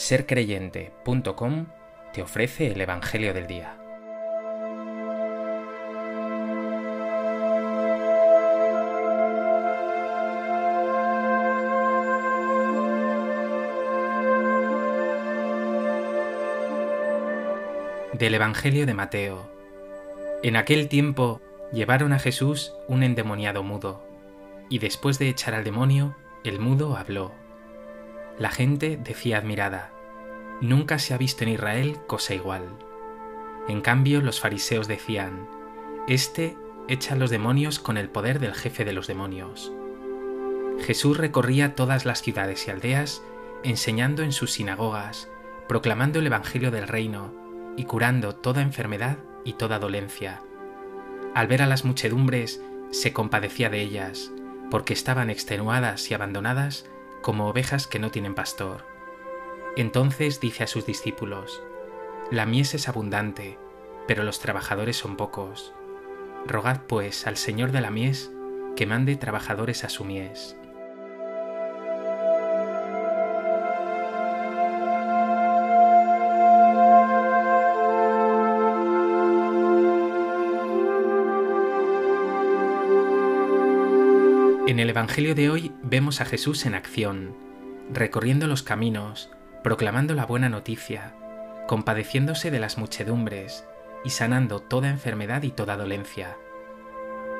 sercreyente.com te ofrece el Evangelio del Día. Del Evangelio de Mateo. En aquel tiempo llevaron a Jesús un endemoniado mudo, y después de echar al demonio, el mudo habló. La gente decía admirada, Nunca se ha visto en Israel cosa igual. En cambio, los fariseos decían, Este echa los demonios con el poder del jefe de los demonios. Jesús recorría todas las ciudades y aldeas, enseñando en sus sinagogas, proclamando el Evangelio del reino y curando toda enfermedad y toda dolencia. Al ver a las muchedumbres, se compadecía de ellas, porque estaban extenuadas y abandonadas como ovejas que no tienen pastor. Entonces dice a sus discípulos, La mies es abundante, pero los trabajadores son pocos. Rogad pues al Señor de la mies que mande trabajadores a su mies. En el Evangelio de hoy vemos a Jesús en acción, recorriendo los caminos, proclamando la buena noticia, compadeciéndose de las muchedumbres y sanando toda enfermedad y toda dolencia.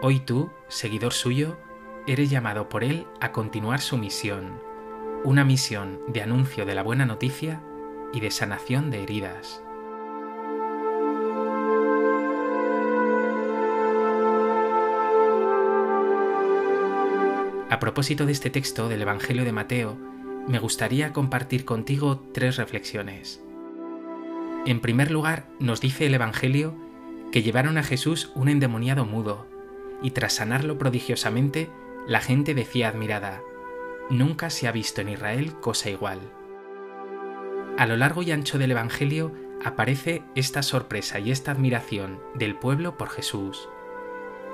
Hoy tú, seguidor suyo, eres llamado por Él a continuar su misión, una misión de anuncio de la buena noticia y de sanación de heridas. A propósito de este texto del Evangelio de Mateo, me gustaría compartir contigo tres reflexiones. En primer lugar, nos dice el Evangelio que llevaron a Jesús un endemoniado mudo, y tras sanarlo prodigiosamente, la gente decía admirada, Nunca se ha visto en Israel cosa igual. A lo largo y ancho del Evangelio aparece esta sorpresa y esta admiración del pueblo por Jesús.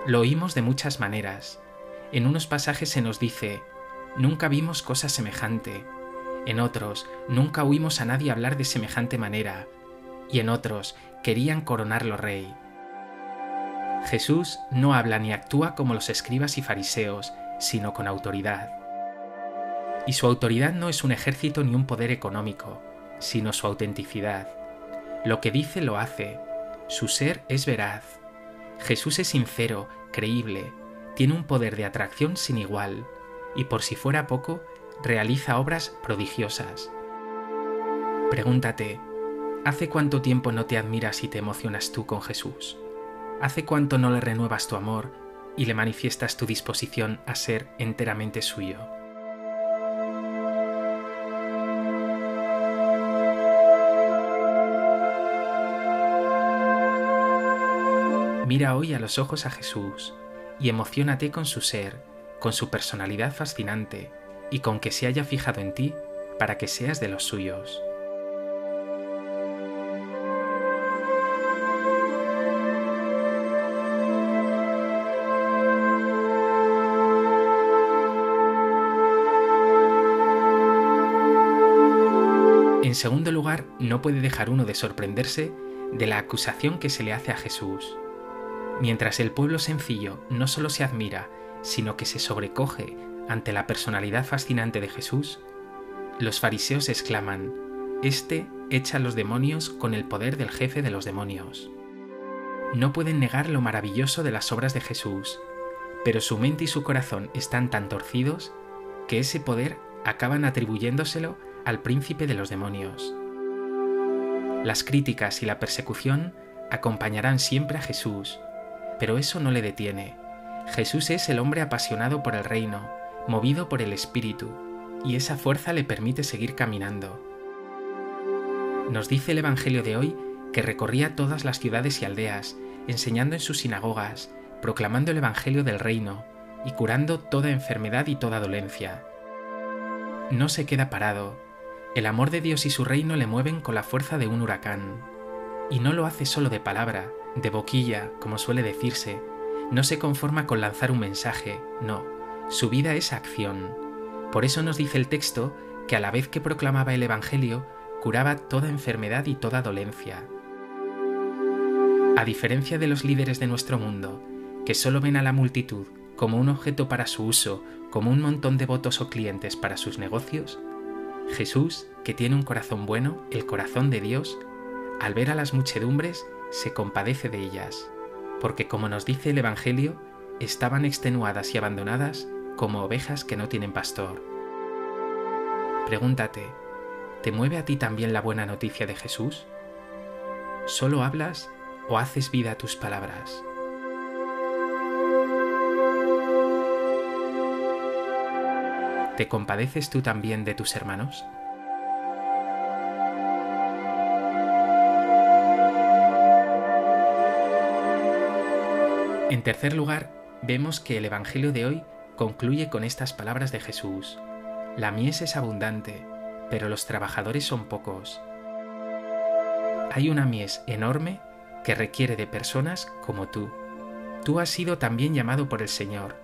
Lo oímos de muchas maneras, en unos pasajes se nos dice, nunca vimos cosa semejante. En otros, nunca oímos a nadie hablar de semejante manera. Y en otros, querían coronarlo rey. Jesús no habla ni actúa como los escribas y fariseos, sino con autoridad. Y su autoridad no es un ejército ni un poder económico, sino su autenticidad. Lo que dice lo hace. Su ser es veraz. Jesús es sincero, creíble, tiene un poder de atracción sin igual, y por si fuera poco, realiza obras prodigiosas. Pregúntate, ¿hace cuánto tiempo no te admiras y te emocionas tú con Jesús? ¿Hace cuánto no le renuevas tu amor y le manifiestas tu disposición a ser enteramente suyo? Mira hoy a los ojos a Jesús y emocionate con su ser, con su personalidad fascinante y con que se haya fijado en ti para que seas de los suyos. En segundo lugar, no puede dejar uno de sorprenderse de la acusación que se le hace a Jesús. Mientras el pueblo sencillo no solo se admira, sino que se sobrecoge ante la personalidad fascinante de Jesús, los fariseos exclaman, Este echa a los demonios con el poder del jefe de los demonios. No pueden negar lo maravilloso de las obras de Jesús, pero su mente y su corazón están tan torcidos que ese poder acaban atribuyéndoselo al príncipe de los demonios. Las críticas y la persecución acompañarán siempre a Jesús, pero eso no le detiene. Jesús es el hombre apasionado por el reino, movido por el Espíritu, y esa fuerza le permite seguir caminando. Nos dice el Evangelio de hoy que recorría todas las ciudades y aldeas, enseñando en sus sinagogas, proclamando el Evangelio del reino y curando toda enfermedad y toda dolencia. No se queda parado. El amor de Dios y su reino le mueven con la fuerza de un huracán. Y no lo hace solo de palabra, de boquilla, como suele decirse, no se conforma con lanzar un mensaje, no, su vida es acción. Por eso nos dice el texto que a la vez que proclamaba el Evangelio, curaba toda enfermedad y toda dolencia. A diferencia de los líderes de nuestro mundo, que solo ven a la multitud como un objeto para su uso, como un montón de votos o clientes para sus negocios, Jesús, que tiene un corazón bueno, el corazón de Dios, al ver a las muchedumbres, se compadece de ellas, porque como nos dice el Evangelio, estaban extenuadas y abandonadas como ovejas que no tienen pastor. Pregúntate, ¿te mueve a ti también la buena noticia de Jesús? ¿Solo hablas o haces vida a tus palabras? ¿Te compadeces tú también de tus hermanos? En tercer lugar, vemos que el Evangelio de hoy concluye con estas palabras de Jesús. La mies es abundante, pero los trabajadores son pocos. Hay una mies enorme que requiere de personas como tú. Tú has sido también llamado por el Señor.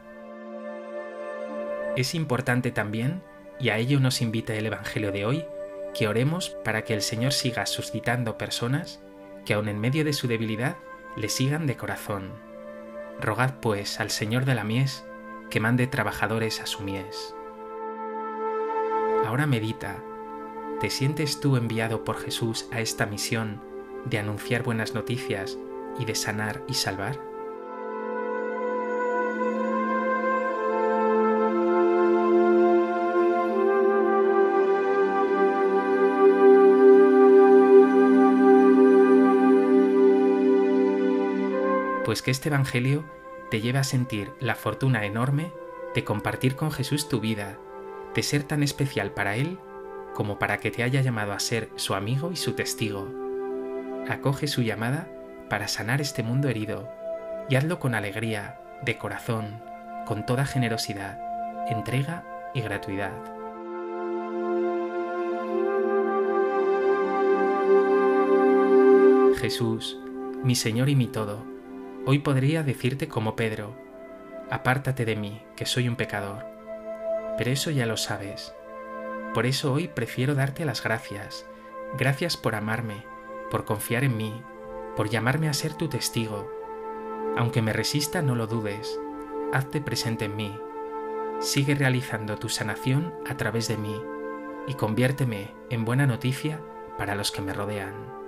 Es importante también, y a ello nos invita el Evangelio de hoy, que oremos para que el Señor siga suscitando personas que aun en medio de su debilidad le sigan de corazón. Rogad pues al Señor de la mies que mande trabajadores a su mies. Ahora medita, ¿te sientes tú enviado por Jesús a esta misión de anunciar buenas noticias y de sanar y salvar? Pues que este Evangelio te lleve a sentir la fortuna enorme de compartir con Jesús tu vida, de ser tan especial para Él como para que te haya llamado a ser su amigo y su testigo. Acoge su llamada para sanar este mundo herido y hazlo con alegría, de corazón, con toda generosidad, entrega y gratuidad. Jesús, mi Señor y mi todo, Hoy podría decirte como Pedro, apártate de mí, que soy un pecador. Pero eso ya lo sabes. Por eso hoy prefiero darte las gracias. Gracias por amarme, por confiar en mí, por llamarme a ser tu testigo. Aunque me resista, no lo dudes. Hazte presente en mí. Sigue realizando tu sanación a través de mí y conviérteme en buena noticia para los que me rodean.